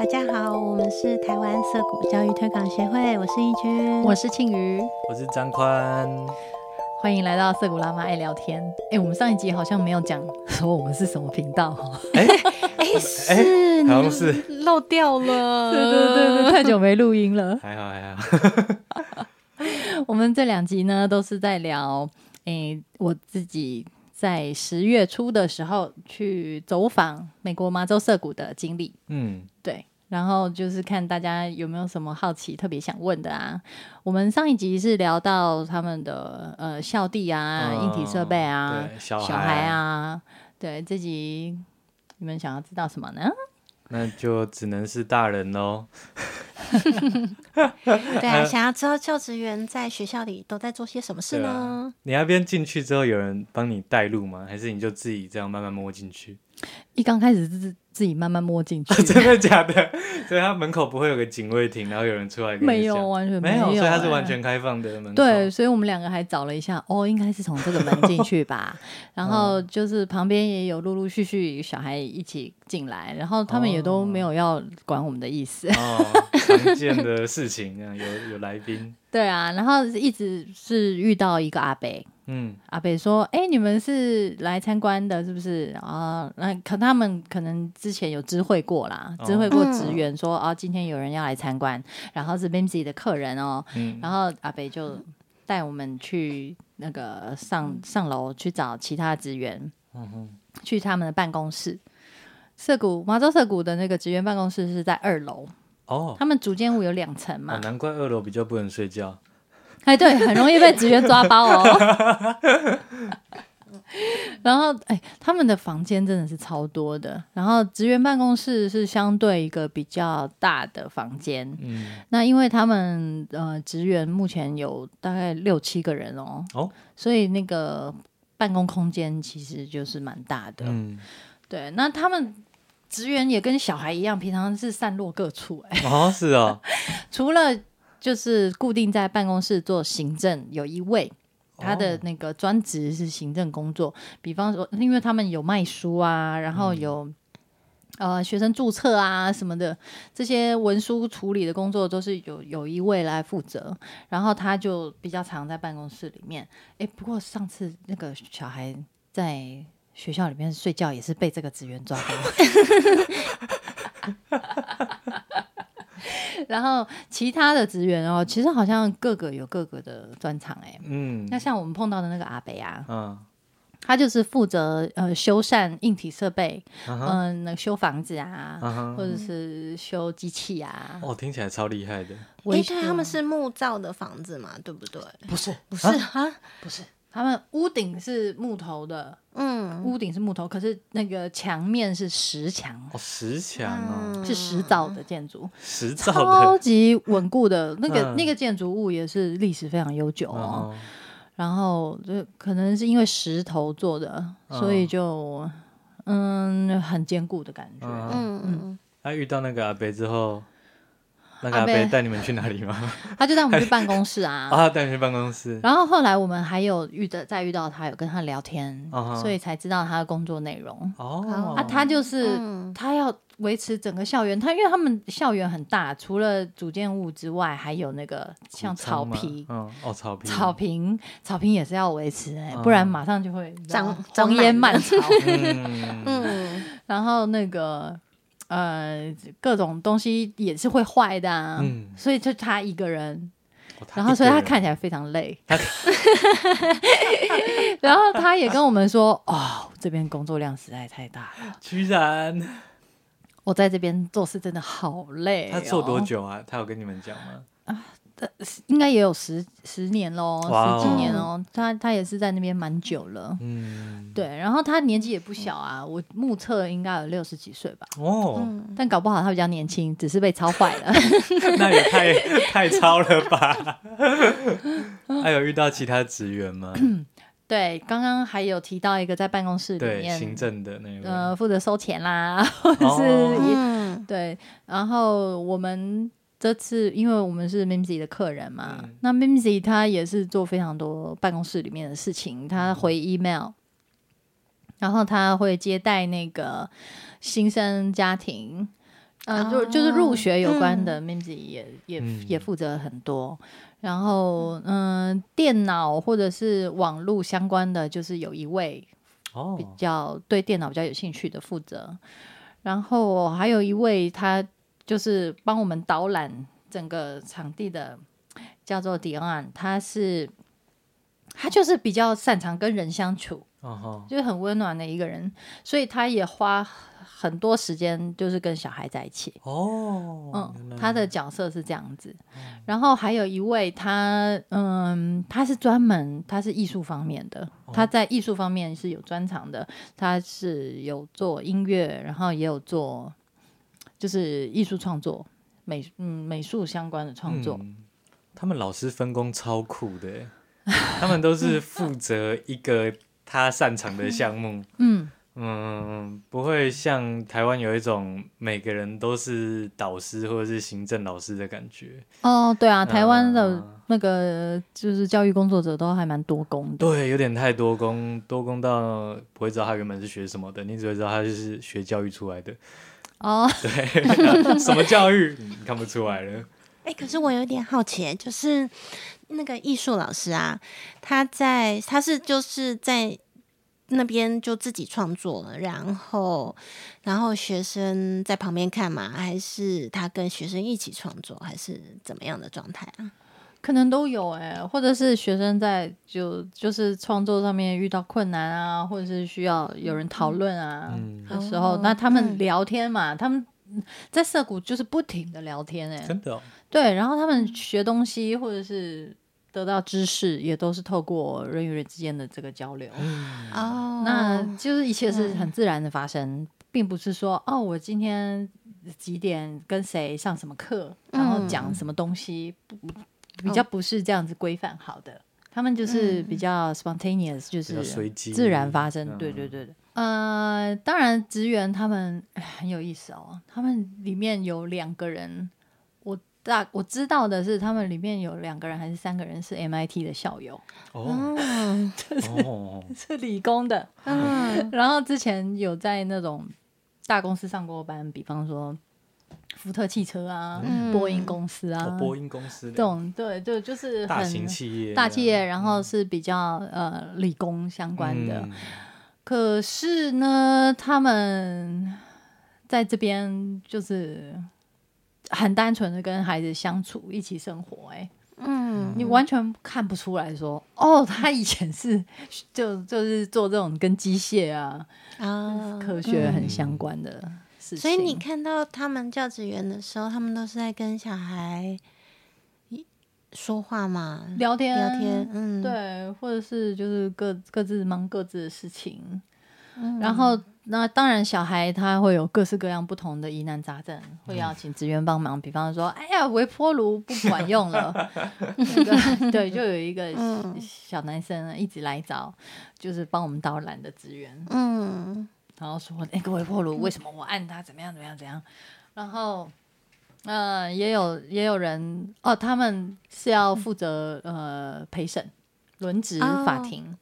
大家好，我们是台湾色谷教育推广协会，我是义军，我是庆瑜，我是张宽，欢迎来到色谷辣妈爱聊天。哎，我们上一集好像没有讲说我们是什么频道哈。哎 哎是，好像是漏掉了。对对对对，太久没录音了。还好还好。我们这两集呢都是在聊，哎，我自己。在十月初的时候去走访美国麻州涩谷的经历，嗯，对，然后就是看大家有没有什么好奇、特别想问的啊。我们上一集是聊到他们的呃校地啊、硬体设备啊、小孩啊，对，这集你们想要知道什么呢？那就只能是大人喽。对啊，想要知道教职员在学校里都在做些什么事呢？你那边进去之后，有人帮你带路吗？还是你就自己这样慢慢摸进去？一刚开始是自己慢慢摸进去，真的假的？所以他门口不会有个警卫亭，然后有人出来？没有，完全没有，所以它是完全开放的门。对，所以我们两个还找了一下，哦，应该是从这个门进去吧。然后就是旁边也有陆陆续续小孩一起进来，然后他们也都没有要管我们的意思。哦，常见的事情，有有来宾。对啊，然后一直是遇到一个阿伯。嗯，阿北说：“哎，你们是来参观的，是不是啊？那可他们可能之前有知会过啦，知会过职员说，哦，今天有人要来参观，然后是 b i m s y 的客人哦。然后阿北就带我们去那个上上楼去找其他职员，去他们的办公室。涩谷麻州涩谷的那个职员办公室是在二楼哦，他们主间屋有两层嘛，难怪二楼比较不能睡觉。”哎，对，很容易被职员抓包哦。然后，哎，他们的房间真的是超多的。然后，职员办公室是相对一个比较大的房间。嗯，那因为他们呃，职员目前有大概六七个人哦。哦，所以那个办公空间其实就是蛮大的。嗯，对。那他们职员也跟小孩一样，平常是散落各处。哎，哦，是啊。除了就是固定在办公室做行政，有一位他的那个专职是行政工作，比方说，因为他们有卖书啊，然后有呃学生注册啊什么的，这些文书处理的工作都是有有一位来负责，然后他就比较常在办公室里面。哎，不过上次那个小孩在学校里面睡觉，也是被这个职员抓到。然后其他的职员哦，其实好像各个有各个的专长哎。嗯，那像我们碰到的那个阿北啊，嗯，他就是负责呃修缮硬体设备，嗯，那修房子啊，或者是修机器啊。哦，听起来超厉害的。哎，对，他们是木造的房子嘛，对不对？不是，不是啊，不是。他们屋顶是木头的，嗯，屋顶是木头，可是那个墙面是石墙，哦，石墙啊，是石造的建筑，石造的，超级稳固的那个那个建筑物也是历史非常悠久哦。然后就可能是因为石头做的，所以就嗯很坚固的感觉。嗯。嗯，他遇到那个阿北之后。那阿贝带你们去哪里吗？他就带我们去办公室啊。啊，带你去办公室。然后后来我们还有遇的，再遇到他，有跟他聊天，所以才知道他的工作内容。哦。啊，他就是他要维持整个校园，他因为他们校园很大，除了主建物之外，还有那个像草坪。嗯。哦，草坪。草坪，草坪也是要维持哎，不然马上就会长长烟蔓草。嗯。然后那个。呃，各种东西也是会坏的，嗯，所以就他一个人，然后所以他看起来非常累，然后他也跟我们说，哦，这边工作量实在太大了，居然，我在这边做事真的好累。他做多久啊？他有跟你们讲吗？啊。应该也有十十年喽，十几年哦。他他也是在那边蛮久了，嗯，对。然后他年纪也不小啊，我目测应该有六十几岁吧。哦，但搞不好他比较年轻，只是被抄坏了。那也太太超了吧？还有遇到其他职员吗？对，刚刚还有提到一个在办公室里面行政的那个，呃，负责收钱啦，或者是对。然后我们。这次因为我们是 Mimsy 的客人嘛，那 Mimsy 他也是做非常多办公室里面的事情，他回 email，然后他会接待那个新生家庭，呃，就就是入学有关的 m i m s 也也也负责很多。然后，嗯，电脑或者是网络相关的，就是有一位哦，比较对电脑比较有兴趣的负责。然后还有一位，他就是帮我们导览整个场地的，叫做 Dion，他是他就是比较擅长跟人相处，就是很温暖的一个人，所以他也花。很多时间就是跟小孩在一起。哦，嗯，他的角色是这样子，然后还有一位他，嗯，他是专门他是艺术方面的，他在艺术方面是有专长的，他是有做音乐，然后也有做就是艺术创作美嗯美术相关的创作，他们老师分工超酷的，他们都是负责一个他擅长的项目，嗯。嗯，不会像台湾有一种每个人都是导师或者是行政老师的感觉。哦，对啊，台湾的那个就是教育工作者都还蛮多工的。对，有点太多工，多工到不会知道他原本是学什么的，你只会知道他就是学教育出来的。哦，对，什么教育你看不出来了。哎，可是我有点好奇，就是那个艺术老师啊，他在他是就是在。那边就自己创作了，然后，然后学生在旁边看嘛，还是他跟学生一起创作，还是怎么样的状态啊？可能都有哎，或者是学生在就就是创作上面遇到困难啊，或者是需要有人讨论啊的时候，那他们聊天嘛，他们在涩谷就是不停的聊天哎，真的，对，然后他们学东西或者是。得到知识也都是透过人与人之间的这个交流，哦，那就是一切是很自然的发生，并不是说哦，我今天几点跟谁上什么课，然后讲什么东西，不比较不是这样子规范好的，他们就是比较 spontaneous，就是随机自然发生，对对对呃，当然职员他们很有意思哦，他们里面有两个人。我大我知道的是，他们里面有两个人还是三个人是 MIT 的校友哦，是 是理工的，嗯，然后之前有在那种大公司上过班，比方说福特汽车啊、波音公司啊、波音公司这种，对，对就是大型企业、大企业，然后是比较呃理工相关的。可是呢，他们在这边就是。很单纯的跟孩子相处，一起生活，哎，嗯，你完全看不出来说，哦，他以前是就就是做这种跟机械啊啊。科学很相关的事情。所以你看到他们教职员的时候，他们都是在跟小孩说话嘛，聊天聊天，嗯，对，或者是就是各各自忙各自的事情，然后。那当然，小孩他会有各式各样不同的疑难杂症，会要请职员帮忙。比方说，哎呀，微波炉不管用了，对，就有一个小男生一直来找，就是帮我们导览的职员。嗯，然后说那个微波炉为什么我按它怎么样怎么样怎样？然后，呃，也有也有人哦，他们是要负责呃陪审、轮值法庭。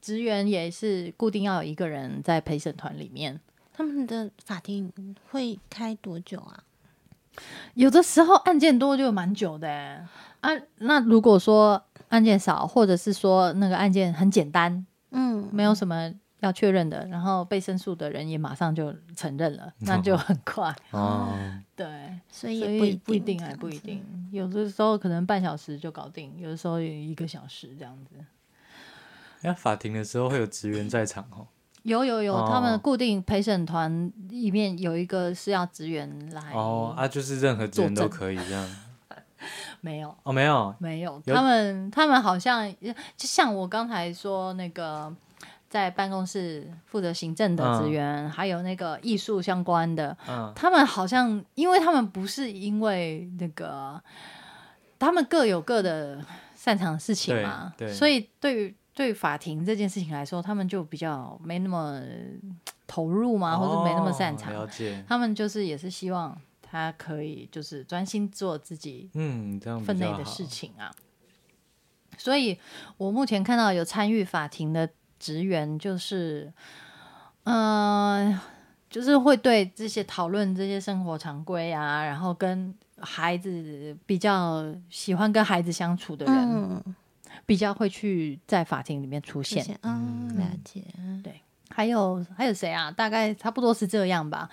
职员也是固定要有一个人在陪审团里面。他们的法庭会开多久啊？有的时候案件多就蛮久的啊。那如果说案件少，或者是说那个案件很简单，嗯，没有什么要确认的，然后被申诉的人也马上就承认了，那就很快 哦。对，所以也不不一定，还不一定。有的时候可能半小时就搞定，有的时候有一个小时这样子。那法庭的时候会有职员在场哦？有有有，他们固定陪审团里面有一个是要职员来哦啊，就是任何职员都可以这样？没有哦，没有没有，他们他们好像就像我刚才说那个在办公室负责行政的职员，还有那个艺术相关的，嗯，他们好像因为他们不是因为那个，他们各有各的擅长的事情嘛，所以对于。对法庭这件事情来说，他们就比较没那么投入嘛，或者没那么擅长。了解。他们就是也是希望他可以就是专心做自己嗯分内的事情啊。所以我目前看到有参与法庭的职员，就是嗯，就是会对这些讨论这些生活常规啊，然后跟孩子比较喜欢跟孩子相处的人，比较会去在法庭里面出现。嗯，了解。对，还有还有谁啊？大概差不多是这样吧。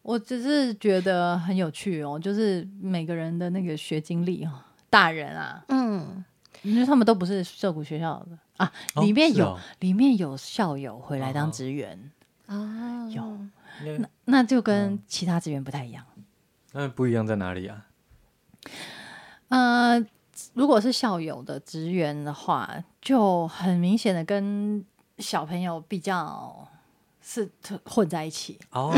我只是觉得很有趣哦，就是每个人的那个学经历哦，大人啊，嗯，因为他们都不是社谷学校的啊，里面有里面有校友回来当职员。哦，有，那那就跟其他职员不太一样。那不一样在哪里啊？呃，如果是校友的职员的话，就很明显的跟小朋友比较是混在一起。哦，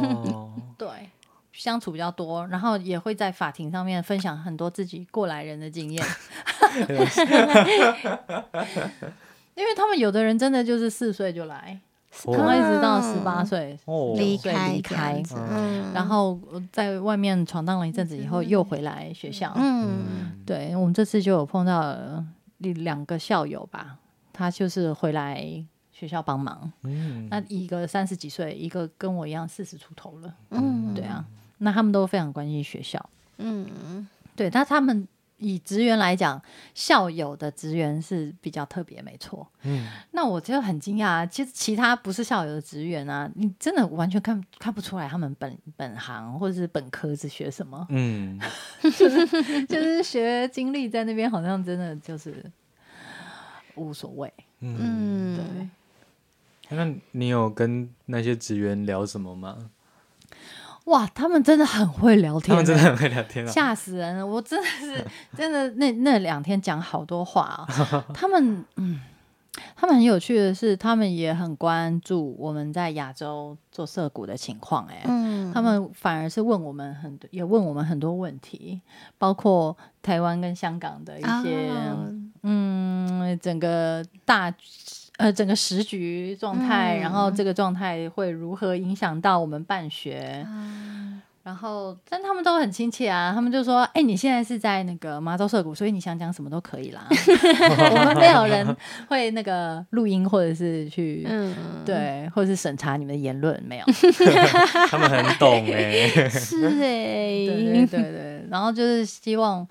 对，相处比较多，然后也会在法庭上面分享很多自己过来人的经验。因为他们有的人真的就是四岁就来。可能一直到十八岁离开，离开，然后在外面闯荡了一阵子以后，又回来学校。嗯，对，我们这次就有碰到两个校友吧，他就是回来学校帮忙。嗯，那一个三十几岁，一个跟我一样四十出头了。嗯，对啊，那他们都非常关心学校。嗯，对，那他们。以职员来讲，校友的职员是比较特别，没错。嗯，那我就很惊讶，其实其他不是校友的职员啊，你真的完全看看不出来他们本本行或者是本科是学什么。嗯，就是就是学经历在那边，好像真的就是无所谓。嗯，对。那你有跟那些职员聊什么吗？哇，他们真的很会聊天，他们真的很会聊天，吓死人了！我真的是 真的那那两天讲好多话啊。他们嗯，他们很有趣的是，他们也很关注我们在亚洲做涉股的情况。哎，嗯，他们反而是问我们很多，也问我们很多问题，包括台湾跟香港的一些嗯，整个大。呃，整个时局状态，然后这个状态会如何影响到我们办学？然后，但他们都很亲切啊，他们就说：“哎，你现在是在那个麻州社谷，所以你想讲什么都可以啦。我们没有人会那个录音，或者是去对，或者是审查你们的言论，没有。他们很懂哎，是哎，对对对。然后就是希望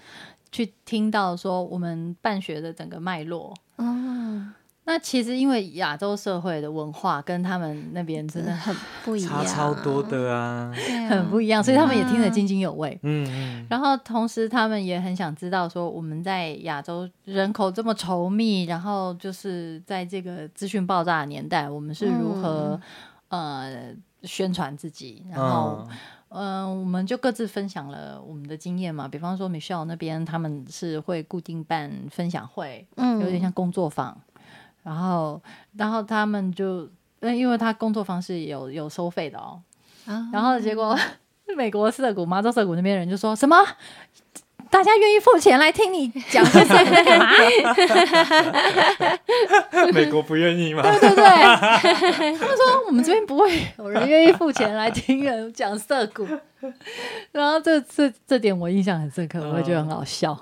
去听到说我们办学的整个脉络。嗯。那其实因为亚洲社会的文化跟他们那边真的很不一样，差超多的啊，很不一样，所以他们也听得津津有味。嗯嗯。然后同时他们也很想知道说我们在亚洲人口这么稠密，然后就是在这个资讯爆炸的年代，我们是如何呃宣传自己？然后嗯，我们就各自分享了我们的经验嘛。比方说 Michelle 那边他们是会固定办分享会，嗯，有点像工作坊。然后，然后他们就，嗯，因为他工作方式有有收费的哦，然后结果 美国涩谷、麻州涩谷那边人就说什么，大家愿意付钱来听你讲这些干嘛？美国不愿意吗？对对对，他们说我们这边不会有人愿意付钱来听人讲涩谷，然后这这这点我印象很深刻，我会觉得很好笑。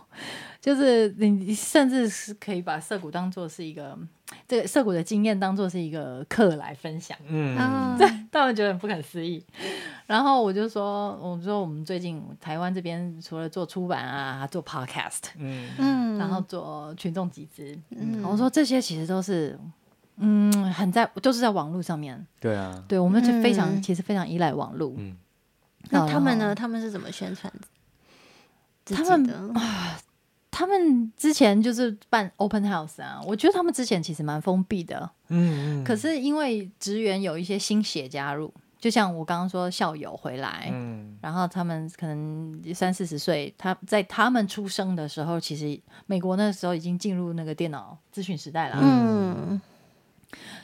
就是你，甚至是可以把涩谷当做是一个这个涩谷的经验当做是一个课来分享，嗯，对，他们觉得很不可思议。然后我就说，我说我们最近台湾这边除了做出版啊，做 podcast，嗯。嗯，然后做群众集资，嗯，我说这些其实都是，嗯，很在都是在网络上面，对啊，对，我们就非常其实非常依赖网络，嗯，那他们呢？他们是怎么宣传？他们啊。他们之前就是办 open house 啊，我觉得他们之前其实蛮封闭的，嗯嗯。可是因为职员有一些新血加入，就像我刚刚说校友回来，嗯，然后他们可能三四十岁，他在他们出生的时候，其实美国那时候已经进入那个电脑资讯时代了，嗯。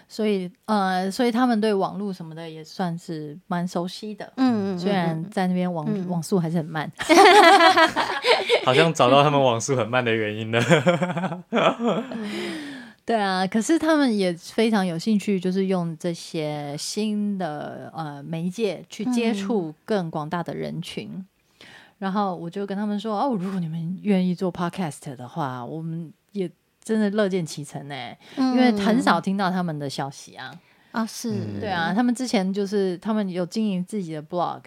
所以，呃，所以他们对网络什么的也算是蛮熟悉的。嗯虽然在那边网网速还是很慢，好像找到他们网速很慢的原因了。对啊，可是他们也非常有兴趣，就是用这些新的呃媒介去接触更广大的人群。然后我就跟他们说：“哦，如果你们愿意做 podcast 的话，我们也。”真的乐见其成呢，因为很少听到他们的消息啊。啊，是，对啊，他们之前就是他们有经营自己的 blog，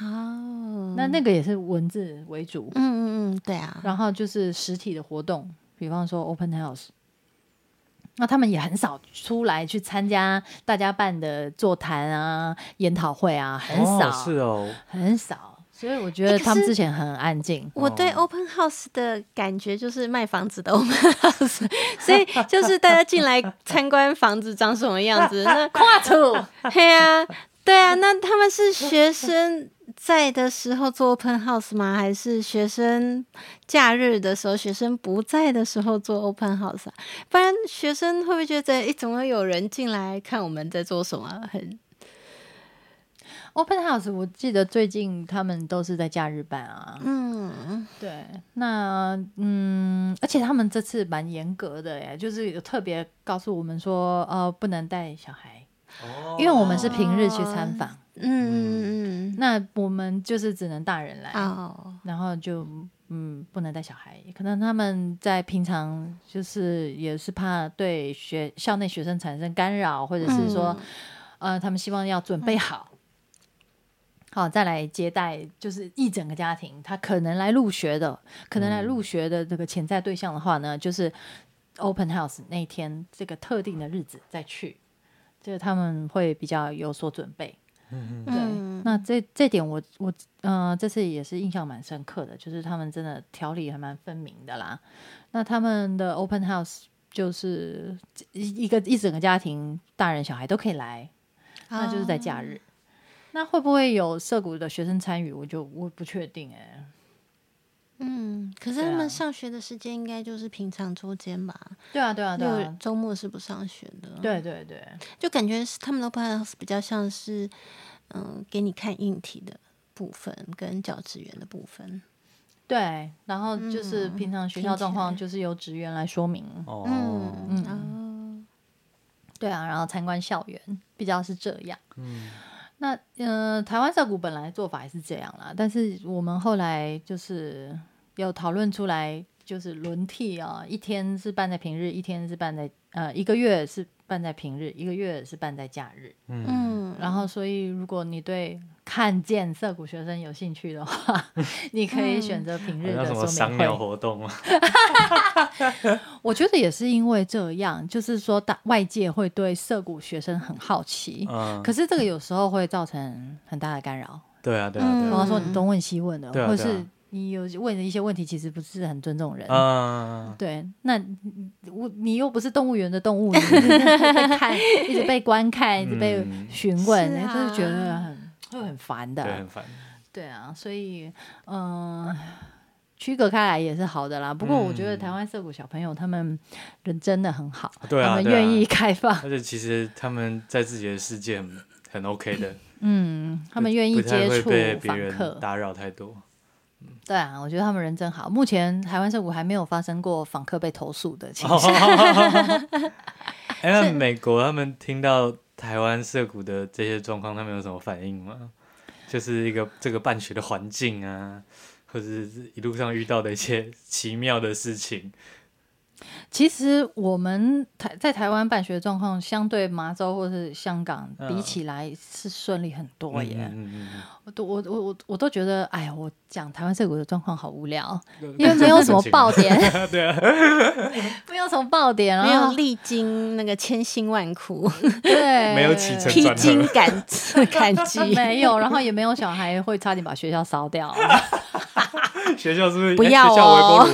哦，那那个也是文字为主，嗯嗯嗯，对啊，然后就是实体的活动，比方说 open house，那他们也很少出来去参加大家办的座谈啊、研讨会啊，很少，是哦，很少。所以我觉得他们之前很安静。我对 open house 的感觉就是卖房子的 open house，所以就是大家进来参观房子长什么样子，那 跨土，对啊，对啊，那他们是学生在的时候做 open house 吗？还是学生假日的时候，学生不在的时候做 open house 啊？不然学生会不会觉得，哎，怎么有人进来看我们在做什么？很。Open House，我记得最近他们都是在假日办啊。嗯，对，那嗯，而且他们这次蛮严格的耶，就是有特别告诉我们说，呃，不能带小孩，哦，因为我们是平日去参访。嗯嗯嗯，那我们就是只能大人来，哦，然后就嗯不能带小孩，可能他们在平常就是也是怕对学校内学生产生干扰，或者是说，呃，他们希望要准备好。好，再来接待，就是一整个家庭，他可能来入学的，可能来入学的这个潜在对象的话呢，就是 open house 那天这个特定的日子再去，就是他们会比较有所准备。嗯嗯对，那这这点我我呃这次也是印象蛮深刻的，就是他们真的条理还蛮分明的啦。那他们的 open house 就是一一个一整个家庭，大人小孩都可以来，那就是在假日。那会不会有涉谷的学生参与？我就我不确定哎。嗯，可是他们上学的时间应该就是平常周间吧？对啊，对啊，对啊，周末是不上学的。对对对，就感觉是他们的 Open House 比较像是嗯，给你看硬体的部分跟教职员的部分。对，然后就是平常学校状况就是由职员来说明。哦，嗯嗯，对啊，然后参观校园比较是这样。嗯。那呃，台湾社股本来做法也是这样啦，但是我们后来就是有讨论出来，就是轮替啊，一天是办在平日，一天是办在呃，一个月是。办在平日，一个月是办在假日。嗯，然后所以如果你对看见涩谷学生有兴趣的话，你可以选择平日的说明会活动 我觉得也是因为这样，就是说大外界会对涩谷学生很好奇。嗯，可是这个有时候会造成很大的干扰。对啊，对啊，比方说你东问西问的，或者是。你有问的一些问题，其实不是很尊重人。嗯，对，那我你又不是动物园的动物，一直被看，一直被观看，一直被询问，就是觉得很会很烦的，对，很烦。对啊，所以嗯，区隔开来也是好的啦。不过我觉得台湾涩谷小朋友他们人真的很好，对啊，他们愿意开放，而且其实他们在自己的世界很 OK 的。嗯，他们愿意接触访客，打扰太多。对啊，我觉得他们人真好。目前台湾社谷还没有发生过访客被投诉的情况。哎，那美国他们听到台湾社谷的这些状况，他们有什么反应吗？就是一个这个办学的环境啊，或者是一路上遇到的一些奇妙的事情。其实我们台在台湾办学状况，相对麻州或是香港比起来是顺利很多耶。我都我我我我都觉得，哎呀，我讲台湾社股的状况好无聊，因为没有什么爆点，对啊，没有什么爆点，没有历经那个千辛万苦，对，没有起承披荆斩斩棘，没有，然后也没有小孩会差点把学校烧掉。学校是不是不要哦？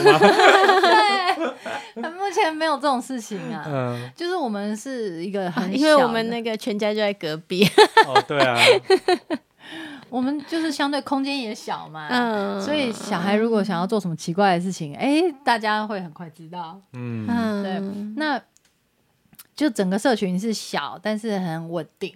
对，目前没有这种事情啊。嗯，就是我们是一个很，因为我们那个全家就在隔壁。哦，对啊，我们就是相对空间也小嘛，嗯，所以小孩如果想要做什么奇怪的事情，哎，大家会很快知道。嗯，对，那就整个社群是小，但是很稳定。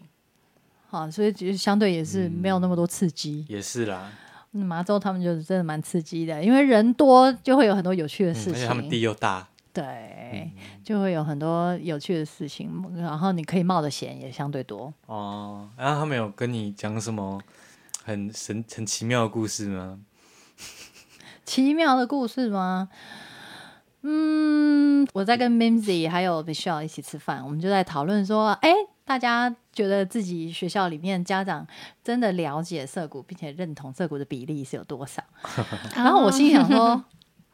好，所以就相对也是没有那么多刺激。也是啦。麻州他们就是真的蛮刺激的，因为人多就会有很多有趣的事情，而且他们地又大，对，就会有很多有趣的事情，然后你可以冒的险也相对多。哦，然后他们有跟你讲什么很神、很奇妙的故事吗？奇妙的故事吗？嗯，我在跟 Mimsy 还有 Michelle 一起吃饭，我们就在讨论说，哎，大家觉得自己学校里面家长真的了解涩谷，并且认同涩谷的比例是有多少？然后我心想说，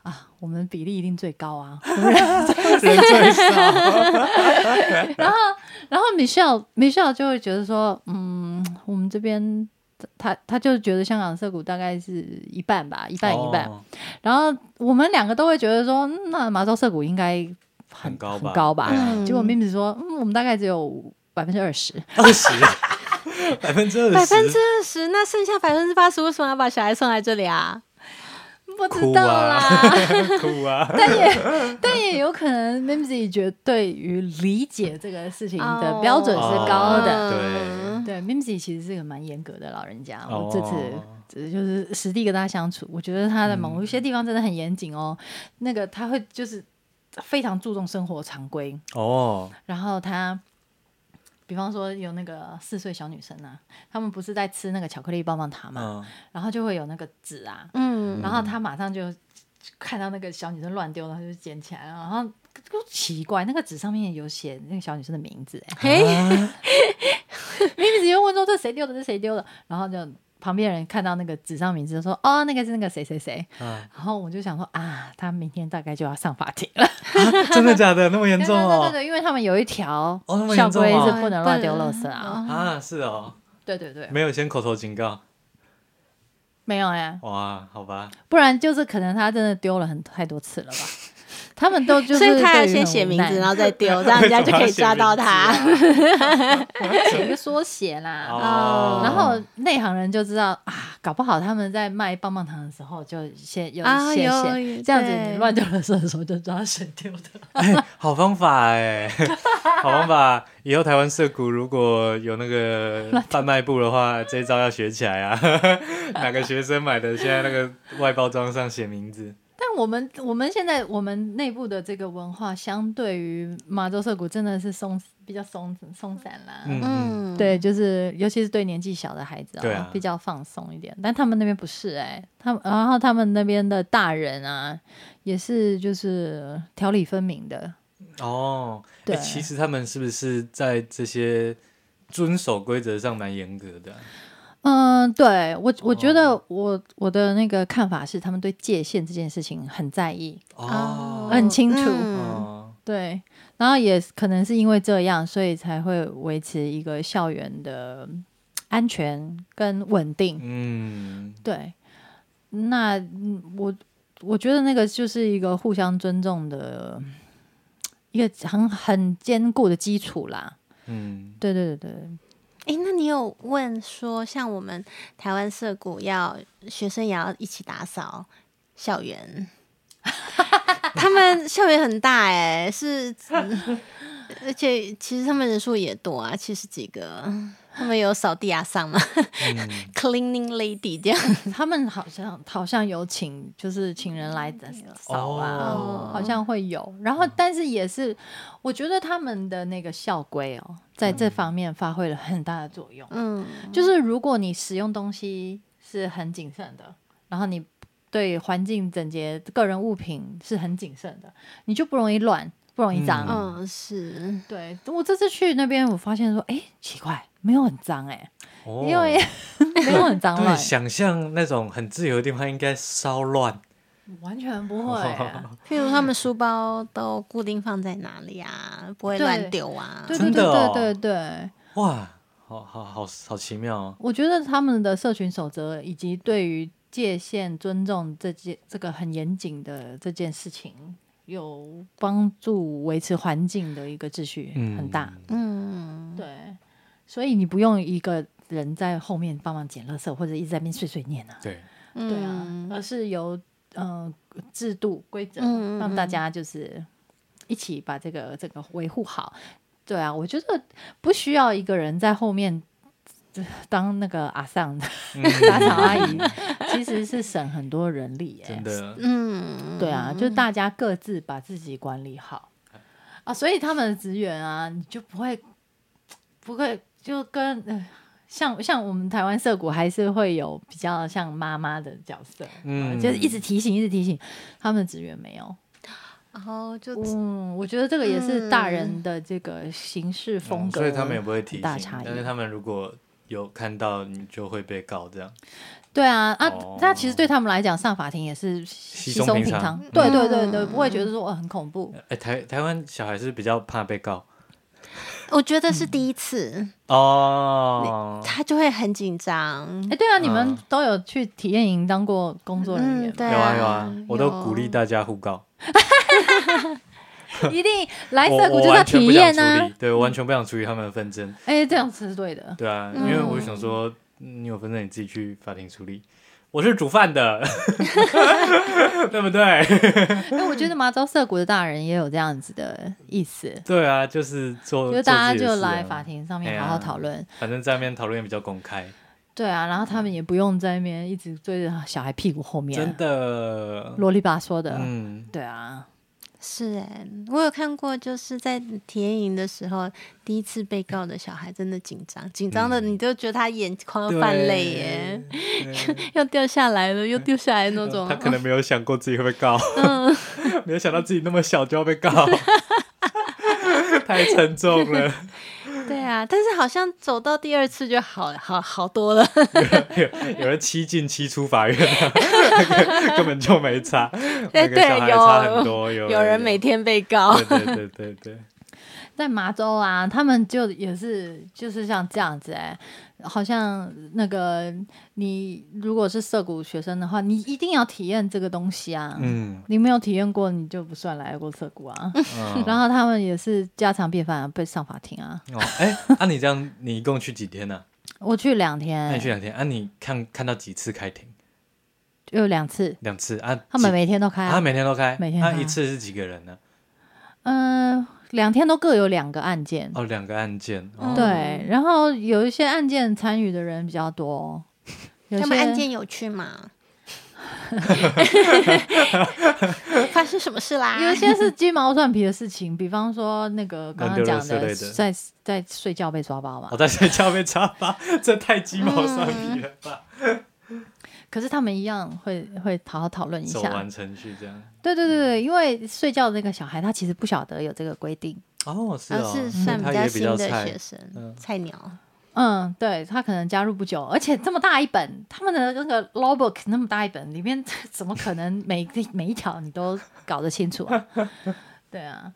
啊，我们比例一定最高啊，人最少。然后，然后 Michelle Michelle 就会觉得说，嗯，我们这边。他他就觉得香港社股大概是一半吧，一半一半。然后我们两个都会觉得说，那麻州社股应该很高很高吧？结果明子说，嗯，我们大概只有百分之二十，二十，百分之二十，百分之二十，那剩下百分之八十为什么要把小孩送来这里啊？不知道啦，哭啊！但也但也有可能，Mimsy 觉对于理解这个事情的标准是高的。对对，Mimsy 其实是个蛮严格的老人家。我这次只就是实地跟他相处，我觉得他的某一些地方真的很严谨哦。那个他会就是非常注重生活常规哦，然后他。比方说有那个四岁小女生啊，他们不是在吃那个巧克力棒棒糖嘛，然后就会有那个纸啊，嗯，然后他马上就看到那个小女生乱丢，然后就捡起来，然后奇怪，那个纸上面有写那个小女生的名字，哎，名字又问说这谁丢的？这谁丢的？然后就。旁边人看到那个纸上名字，说：“哦，那个是那个谁谁谁。”然后我就想说：“啊，他明天大概就要上法庭了。”真的假的？那么严重哦？对对对，因为他们有一条校规是不能乱丢垃圾啊。啊，是哦。对对对。没有先口头警告。没有呀。哇，好吧。不然就是可能他真的丢了很太多次了吧。他们都就是，所以他要先写名字，然后再丢，这样人家就可以抓到他。写一个缩写啦，哦、然后内行人就知道啊，搞不好他们在卖棒棒糖的时候就先有写写，这样子你乱丢垃圾的时候就知道谁丢的。哎，好方法哎，好方法！以后台湾社股如果有那个贩卖部的话，这一招要学起来啊！哪个学生买的？现在那个外包装上写名字。但我们我们现在我们内部的这个文化，相对于马州社谷真的是松比较松松散啦。嗯，对，就是尤其是对年纪小的孩子啊，比较放松一点。但他们那边不是哎，他们然后他们那边的大人啊，也是就是条理分明的。哦，对，其实他们是不是在这些遵守规则上蛮严格的？嗯，对我，我觉得我我的那个看法是，他们对界限这件事情很在意，哦，很清楚，对，然后也可能是因为这样，所以才会维持一个校园的安全跟稳定，嗯，对，那我我觉得那个就是一个互相尊重的一个很很坚固的基础啦，嗯，对对对对。哎，那你有问说，像我们台湾社谷要学生也要一起打扫校园？他们校园很大哎，是，而且其实他们人数也多啊，七十几个。他们有扫地阿桑吗？Cleaning lady 这样，他们好像好像有请，就是请人来扫啊，好像会有。然后，但是也是，我觉得他们的那个校规哦，在这方面发挥了很大的作用。嗯，就是如果你使用东西是很谨慎的，然后你对环境整洁、个人物品是很谨慎的，你就不容易乱，不容易脏。嗯，是对。我这次去那边，我发现说，哎，奇怪。没有很脏哎，因为 没有很脏乱。想象那种很自由的地方应该稍乱，完全不会。譬如他们书包都固定放在哪里啊？不会乱丢啊？对对，对对对。哇，好好好好奇妙哦！我觉得他们的社群守则以及对于界限尊重这件这个很严谨的这件事情，有帮助维持环境的一个秩序很大。嗯，对。所以你不用一个人在后面帮忙捡垃圾，或者一直在那边碎碎念啊。对，对啊，而是由呃制度规则让大家就是一起把这个这个维护好。对啊，我觉得不需要一个人在后面当那个阿桑 打扫阿姨，其实是省很多人力。真的，嗯，对啊，就大家各自把自己管理好啊，所以他们的职员啊，你就不会不会。就跟呃，像像我们台湾社谷还是会有比较像妈妈的角色，嗯，就是一直提醒，一直提醒他们的职员没有然后就嗯，我觉得这个也是大人的这个行事风格，所以他们也不会提醒大差异。但是他们如果有看到，你就会被告这样。对啊啊，哦那其实对他们来讲，上法庭也是稀松平常常。对对对嗯对，不会觉得说哦很恐怖。哎、台台湾小孩是比较怕被告我觉得是第一次，哦。他就会很紧张。哎，对啊，你嗯们都有去体验营当过工作人员有啊有啊，我都鼓励大家互告。一定来我涩谷就是要我完全体不想处验啊理，！对我完全不想处理他们的纷争。哎，这样是对的。对啊，因为我想说，嗯你有纷争你自己去法庭处理。我是煮饭的，对不对？哎，我觉得麻州涩谷的大人也有这样子的意思，对啊，就是做，就大家就来法庭上面好好讨论。反正在那边讨论也比较公开，对啊，然后他们也不用在那边一直追着小孩屁股后面，真的。啰里吧嗦的。嗯，对啊，是哎、我有看过，就是在体验营的时候，第一次被告的小孩真的紧张，紧张的你都觉得他眼眶要泛泪耶，要掉下来了，又掉下来那种。他可能没有想过自己会被告，嗯 没有想到自己那么小就要被告，太沉重了。对啊，但是好像走到第二次就好好好多了。有 有人七进七出法院、啊，根本就没差，那个对有差很多。有有人每天被告，对对对对对，在麻州啊，他们就也是就是像这样子哎、好像那个你如果是涩谷学生的话，你一定要体验这个东西啊。嗯你没有体验过，你就不算来过涩谷啊。嗯。然后他们也是家常便饭、啊，被上法庭啊。哦，哎，啊，你这样，你一共去几天呢、我去两天那、天你，去两天啊？你看看到几次开庭？有两次，两次啊？他们每天都开、他，每天都开，那、每天开一次是几个人呢？嗯、两天都各有两个案件。哦，两个案件。哦、对，然后有一些案件参与的人比较多，有他们案件有趣吗？发生什么事啦？有一些是鸡毛蒜皮的事情，比方说那个刚刚讲的在在睡觉被抓包嘛我，在睡觉被抓包，这太鸡毛蒜皮了吧？可是他们一样会会好好讨论一下。走完程序这样。对对对对，因为睡觉的那个小孩他其实不晓得有这个规定，哦，是哦，而是算比较新的学生，嗯菜鸟。嗯，对他可能加入不久，而且这么大一本，他们的那个 law book 那么大一本，里面怎么可能每个 每一条你都搞得清楚啊？对啊，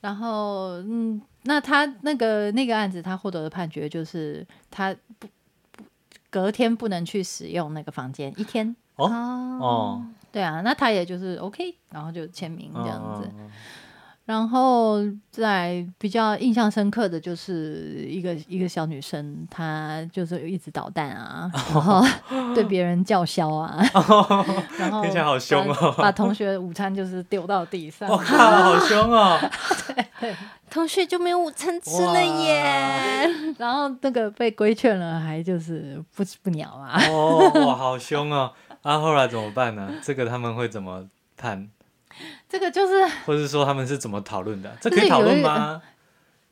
然后嗯，那他那个那个案子，他获得的判决就是他不不隔天不能去使用那个房间一天。哦？哦。哦，对啊，那他也就是 OK，然后就签名这样子。然后在比较印象深刻的就是一个一个小女生，她就是一直捣蛋啊，然后对别人叫嚣啊，然后听起来好凶哦。把把同学午餐就是丢到地上。我，靠，好凶哦！同学就没有午餐吃了耶！然后那个被规劝了，还就是不不鸟啊。哦，哇，好凶哦！啊，后来怎么办呢？这个他们会怎么判，这个就是或者说他们是怎么讨论的？这就可以讨论吗？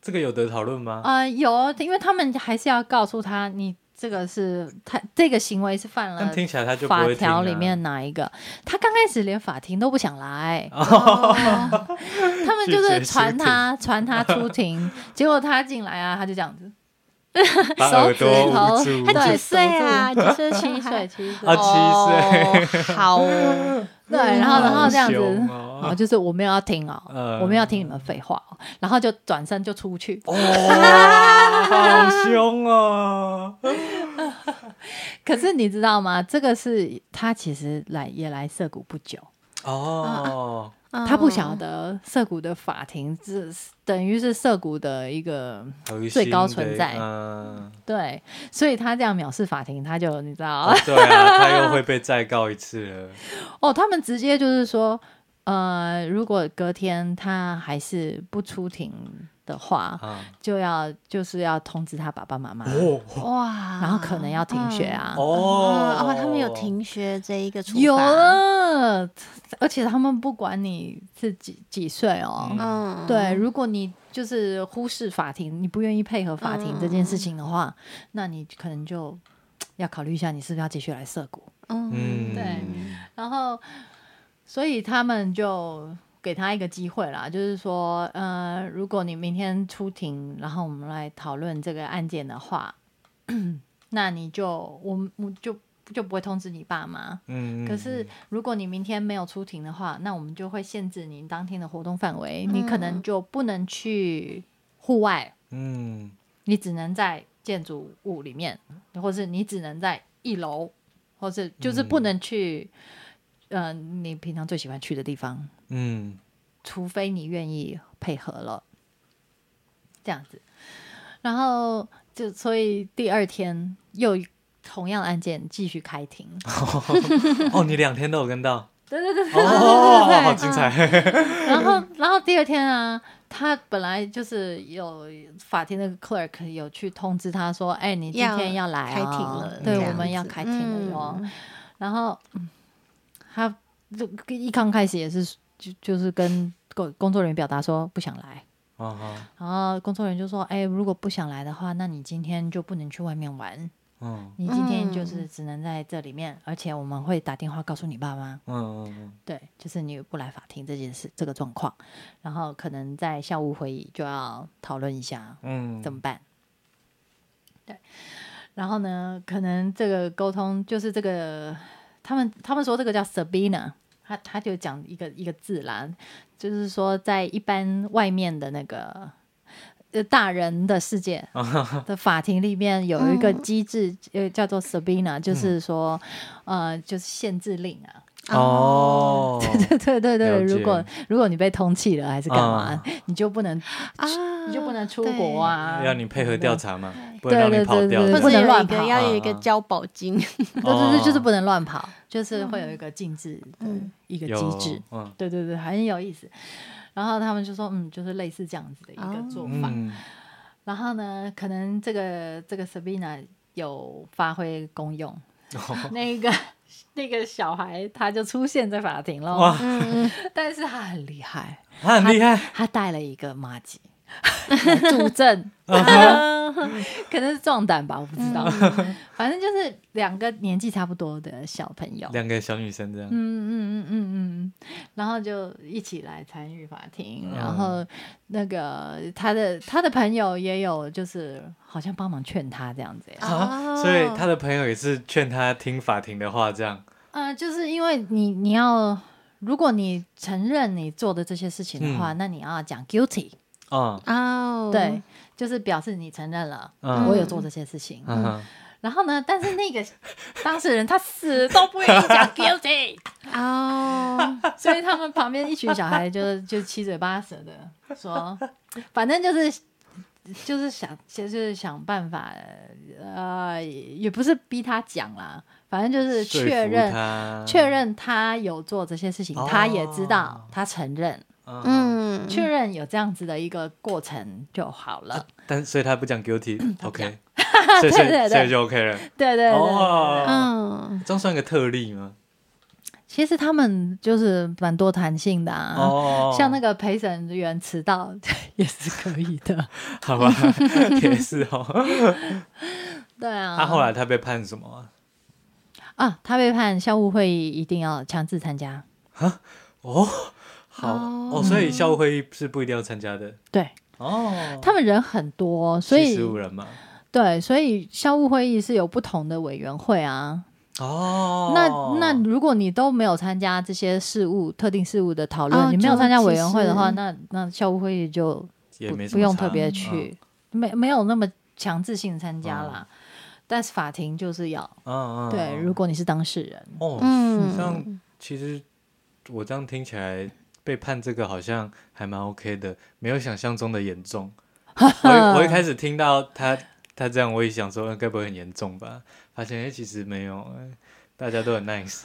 这个有得讨论吗？呃有，因为他们还是要告诉他你。这个是他这个行为是犯了听起来他就法条里面哪一个？他刚开始连法庭都不想来，哦。他们就是传他传他出庭，结果他进来啊，他就这样子，把手指耳朵头。捂住，他几岁啊？就是七岁七岁，啊七岁。哦好哦，对，然后然后这样子，然后哦。就是我没有要听哦，嗯。我们要听你们废话哦，然后就转身就出去。哦，好凶哦！可是你知道吗？这个是他其实来也来涩谷不久，哦，他不晓得涩谷的法庭是等于是涩谷的一个最高存在。嗯，对，所以他这样藐视法庭，他就你知道。哦对啊，他又会被再告一次了。哦，他们直接就是说，呃，如果隔天他还是不出庭的话，啊，就要就是要通知他爸爸妈妈，哦哇！然后可能要停学啊。哦哦。哦，他们有停学这一个处罚，有了，而且他们不管你是几几岁哦，嗯，对，如果你就是忽视法庭，你不愿意配合法庭这件事情的话，那你可能就要考虑一下，你是不是要继续来涉谷。嗯，嗯，对然后，所以他们就给他一个机会啦，就是说，呃，如果你明天出庭，然后我们来讨论这个案件的话，那你就我们我就就不会通知你爸妈。嗯。可是如果你明天没有出庭的话，那我们就会限制你当天的活动范围，你可能就不能去户外。嗯。你只能在建筑物里面，或是你只能在一楼，或是就是不能去。嗯，你平常最喜欢去的地方，嗯，除非你愿意配合了，这样子，然后就所以第二天又同样案件继续开庭。哦，你两天都有跟到，对对对对，哦，好精彩。然后，然后第二天啊，他本来就是有法庭那个 clerk 有去通知他说，哎，你今天要来开庭了，对，我们要开庭了哟。然后。他就一刚开始也是就就是跟工工作人员表达说不想来，然后工作人员就说：“哎，如果不想来的话，那你今天就不能去外面玩，嗯，你今天就是只能在这里面，而且我们会打电话告诉你爸妈，嗯嗯嗯，对，就是你不来法庭这件事这个状况，然后可能在校务会议就要讨论一下，嗯，怎么。办？对，然后呢，可能这个沟通就是这个。”他们他们说这个叫 Sabina，他他就讲一个一个字啦，就是说在一般外面的那个呃大人的世界 的法庭里面有一个机制，呃叫做 Sabina，就是说呃就是限制令啊。哦，对对对对对，如果如果你被通缉了还是干嘛，你就不能啊，你就不能出国啊，要你配合调查嘛，不能让你跑掉，不能乱跑，要有一个交保金，对对对，就是不能乱跑，就是会有一个禁止的一个机制，对对对，很有意思。然后他们就说，嗯，就是类似这样子的一个做法。然后呢，可能这个这个 Sabina 有发挥功用，那个。那个小孩他就出现在法庭了，哇！但是他很厉害，他很厉害，他带了一个马吉 助阵，可能是壮胆吧，我不知道。反正就是两个年纪差不多的小朋友，两个小女生这样。嗯嗯嗯嗯嗯，然后就一起来参与法庭，然后那个他的他的朋友也有，就是好像帮忙劝他这样子。啊，所以他的朋友也是劝他听法庭的话，这样。呃，就是因为你你要，如果你承认你做的这些事情的话，那你要讲 guilty。哦哦，对，就是表示你承认了，我有做这些事情。然后呢，但是那个当事人他死都不愿意讲 guilty。哦，所以他们旁边一群小孩就就七嘴八舌的说，反正就是就是想就是想办法，呃，也不是逼他讲啦，反正就是确认确认他有做这些事情，他也知道他承认。嗯，确认有这样子的一个过程就好了。但所以他不讲 guilty，OK，对对对，所以就 OK 了。对对对，嗯，这算个特例吗？其实他们就是蛮多弹性的啊，像那个陪审员迟到 也是可以的，好吧？也是哦。对啊。他后来他被判什么啊？他被判校务会议一定要强制参加。啊？哦。好哦，所以校务会议是不一定要参加的。对哦，他们人很多，所以十五人嘛。对，所以校务会议是有不同的委员会啊。哦，那那如果你都没有参加这些事务、特定事务的讨论，你没有参加委员会的话，那那校务会议就不不用特别去，没没有那么强制性参加啦。但是法庭就是要，嗯嗯，对，如果你是当事人，哦，嗯，这样其实我这样听起来。被判这个好像还蛮 OK 的，没有想象中的严重。我我一开始听到他他这样，我也想说，该不会很严重吧？发现哎，其实没有，大家都很 nice。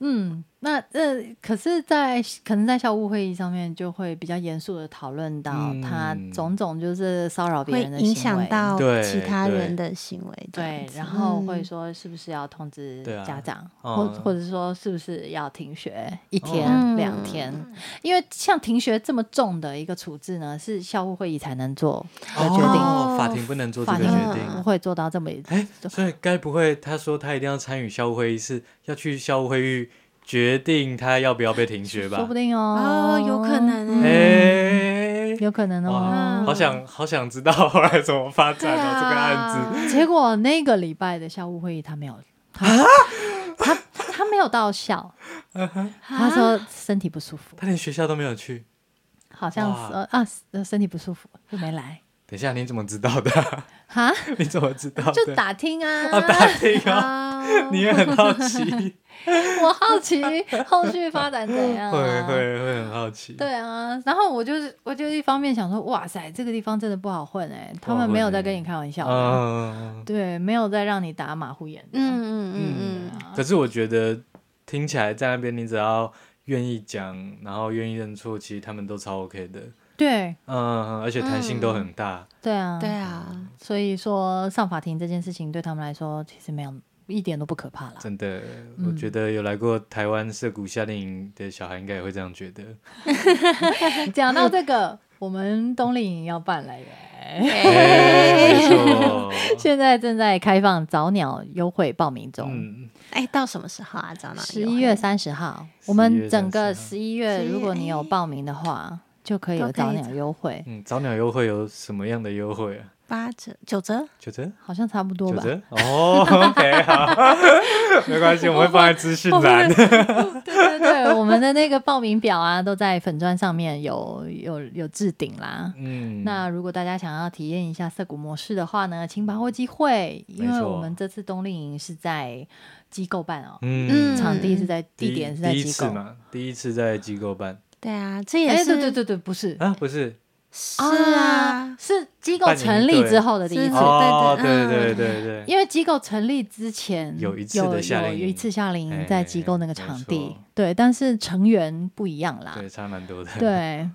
嗯，那呃，可是，在可能在校务会议上面，就会比较严肃的讨论到他种种就是骚扰别人的行为影响到其他人的行为，对，然后会说是不是要通知家长，或或者说是不是要停学一天两天？因为像停学这么重的一个处置呢，是校务会议才能做的决定，法庭不能做这个决定，不会做到这么哎，所以该不会他说他一定要参与校务会议，是要去校务会议？决定他要不要被停学吧？说不定哦，哦，有可能哎、哎，有可能哦，。好想好想知道后来怎么发展哦，对 啊这个案子。结果那个礼拜的校务会议，他没有，他他他没有到校，他说身体不舒服，他连学校都没有去。好像是啊呃身体不舒服就没来。等一下，你怎么知道的？哈，你怎么知道的？就打听啊，啊，打听啊，啊你也很好奇，我好奇后续发展怎样、会啊，会会很好奇。对啊，然后我就是，我就一方面想说，哇塞，这个地方真的不好混哎、他们没有在跟你开玩笑的，嗯，对，没有在让你打马虎眼的，嗯嗯嗯嗯，可是我觉得听起来在那边，你只要愿意讲，然后愿意认错，其实他们都超 OK 的。对。嗯，而且弹性都很大。对啊，对啊，所以说上法庭这件事情对他们来说其实没有一点都不可怕啦。真的，嗯我觉得有来过台湾涉谷夏令营的小孩，应该也会这样觉得。讲到这个，我们冬令营要办了耶，哎，没错。现在正在开放早鸟优惠报名中。嗯，哎，到什么时候啊？早鸟十一月三十号，我们整个十一月，如果你有报名的话，就可以有早鸟优惠，嗯，早鸟优惠有什么样的优惠啊？八折、九折？九折？好像差不多吧。九折？哦，OK，好，没关系，我们会放在资讯栏。对对对，我们的那个报名表啊，都在粉砖上面有有有置顶啦。嗯，那如果大家想要体验一下涩谷模式的话呢，请把握机会，因为我们这次冬令营是在机构办哦，嗯，场地是在地点是在第一机构。次嘛，第一次在机构办对啊，这也哎，是对对对对，不是，啊，不是是啊，是机构成立之后的第一次。哦，对对对对对对，因为机构成立之前有一次的夏令营。有有一次夏令营哎在机构那个场地，对，但是成员不一样啦，对，差蛮多的。对，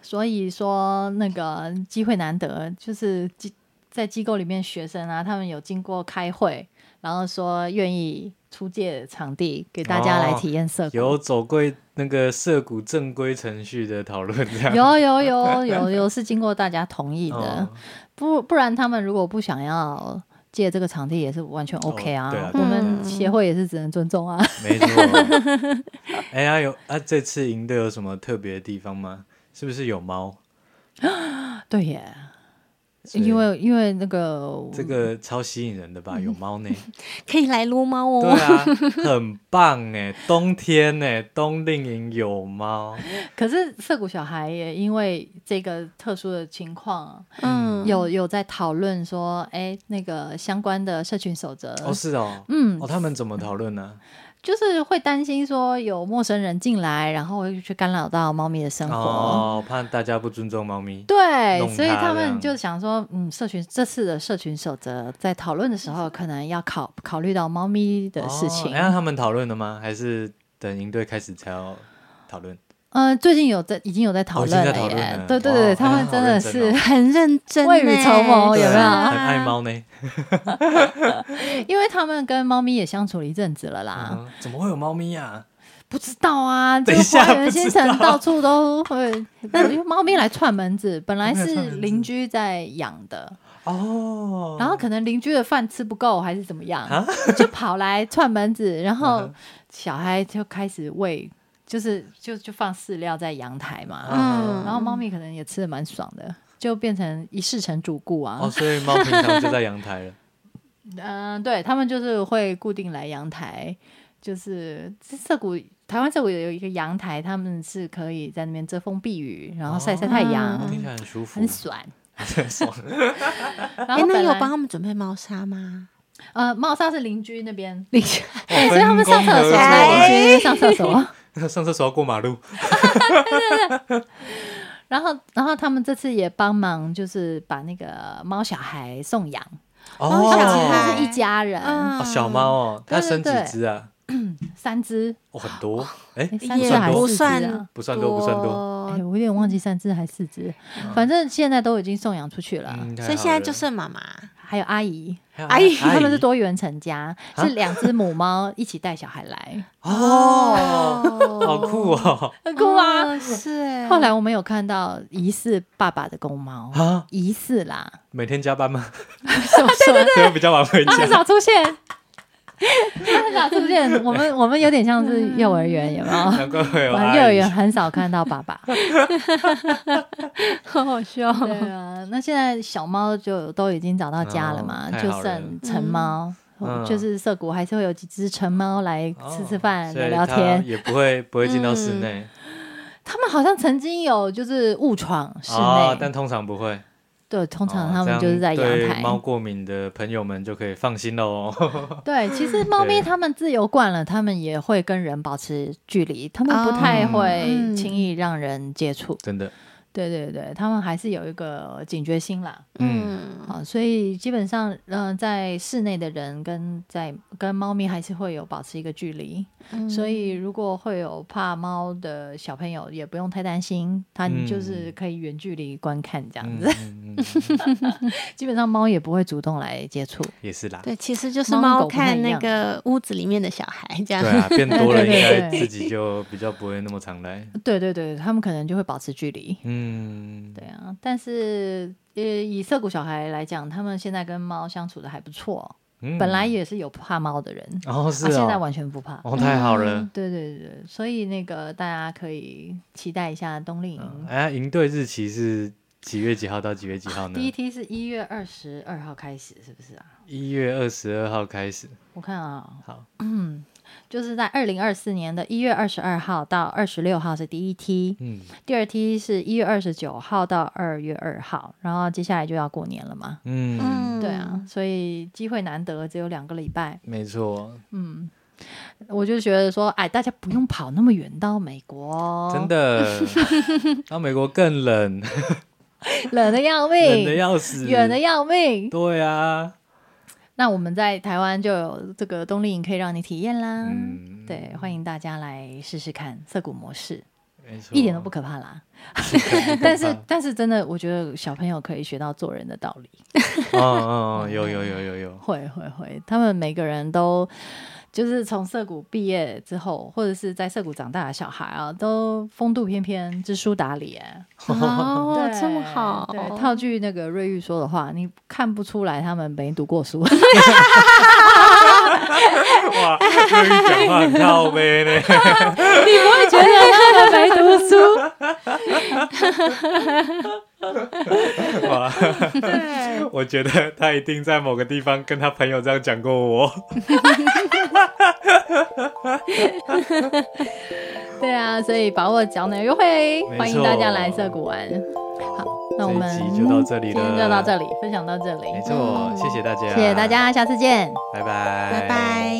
所以说那个机会难得，就是机在机构里面学生啊，他们有经过开会，然后说愿意出借场地给大家来哦体验涩谷。有走过那个涉谷正规程序的讨论，这样有有有 有有是经过大家同意的，哦不不然他们如果不想要借这个场地，也是完全 OK 啊。对啊我们嗯协会也是只能尊重啊。没错。哎呀，有啊，这次营队有什么特别的地方吗？是不是有猫？对耶，因为因为那个这个超吸引人的吧？有猫呢？可以来撸猫哦对哦。啊，很棒哎！冬天呢，冬令营有猫，可是涩谷小孩也因为这个特殊的情况，嗯，有有在讨论说，哎，那个相关的社群守则，哦是哦，嗯哦，他们怎么讨论呢？就是会担心说有陌生人进来，然后会去干扰到猫咪的生活。哦，怕大家不尊重猫咪。对，所以他们就想说，嗯，社群这次的社群守则在讨论的时候，可能要考考虑到猫咪的事情。那他们讨论了吗？还是等营队开始才要讨论？呃，最近有在已经有在讨论了耶，对对对，他们真的是很认真，未雨绸缪有没有？很爱猫呢。因为他们跟猫咪也相处了一阵子了啦，嗯怎么会有猫咪呀？不知道啊，这个花园新城到处都会，因为猫咪来串门子，本来是邻居在养的，哦，然后可能邻居的饭吃不够还是怎么样啊，就跑来串门子，然后小孩就开始喂，就是就就放饲料在阳台嘛，嗯然后猫咪可能也吃的蛮爽的，就变成一世成主顾啊。哦，所以猫平常就在阳台了。嗯、对他们就是会固定来阳台，就是涩谷台湾涩谷有一个阳台，他们是可以在那边遮风避雨，然后晒晒太阳，嗯听起来很舒服，很爽。很爽。然哎，那有后本来帮他们准备猫砂吗？呃猫砂是邻居那边，邻居对，所以他们上厕所，邻居那边上厕所。上厕所要过马路，然后，然后他们这次也帮忙，就是把那个猫小孩送养，猫小他孩们是一家人，嗯。哦，小猫哦，它生几对对。只啊？三只，哦，很多，哎诶，三也只还不是四只？不算。多，不算多。哎，我有点忘记三只还是四只，反正现在都已经送养出去了。嗯，所以现在就剩妈妈。还有阿姨，阿姨他们是多元成家，啊是两只母猫一起带小孩来，哦，好酷哦很酷啊！哦是哎。后来我们有看到疑似爸爸的公猫，啊！疑似啦，每天加班吗？什么说所以比较晚回家很。少出现，是不是？我们我们有点像是幼儿园，有没有？难怪会有幼儿园很少看到爸爸，好好笑。对啊，那现在小猫就都已经找到家了嘛，就剩成猫，就是涩谷还是会有几只成猫来吃吃饭、聊聊天，也不会不会进到室内。他们好像曾经有就是误闯室内，但通常不会。对，通常他们就是在阳台。猫过敏的朋友们就可以放心喽。对，其实猫咪它们自由惯了，它们也会跟人保持距离，它们不太会轻易让人接触。真的。对对对，他们还是有一个警觉心啦。嗯，好，所以基本上，嗯，在室内的人跟在跟猫咪还是会有保持一个距离。所以如果会有怕猫的小朋友，也不用太担心，他就是可以远距离观看这样子。基本上猫也不会主动来接触。也是啦。对，其实就是猫看那个屋子里面的小孩这样。对啊，变多了应该自己就比较不会那么常来。对对对，他们可能就会保持距离。嗯。嗯，对啊，但是呃，以涩谷小孩来讲，他们现在跟猫相处的还不错。嗯，本来也是有怕猫的人，哦是啊，现在完全不怕。哦，太好了。对对对，所以那个大家可以期待一下冬令营。哎，营队日期是几月几号到几月几号呢？第一梯是一月二十二号开始，是不是啊？一月二十二号开始。我看啊，好，嗯。就是在二零二四年的一月二十二号到二十六号是第一梯，嗯，第二梯是一月二十九号到二月二号，然后接下来就要过年了嘛，嗯，对啊，所以机会难得，只有两个礼拜，没错，嗯，我就觉得说，哎，大家不用跑那么远到美国，真的，到美国更冷，冷的要命，冷的要死，远的要命，对啊。那我们在台湾就有这个冬令营可以让你体验啦，对，欢迎大家来试试看涩谷模式，一点都不可怕啦。但是但是真的，我觉得小朋友可以学到做人的道理。哦哦，有有有有有，会会会，他们每个人都。就是从涩谷毕业之后，或者是在涩谷长大的小孩啊，都风度翩翩、知书达理。哦，这么好。对，套句那个瑞玉说的话，你看不出来他们没读过书。哇，瑞玉讲话很靠背呢。你不会觉得他们没读书？哇，对，我觉得他一定在某个地方跟他朋友这样讲过我。对啊，所以把握脚内优惠，欢迎大家来涩谷玩。好，那我们就到这里了，就到这里，分享到这里。没错，谢谢大家，谢谢大家，下次见，拜拜，拜拜。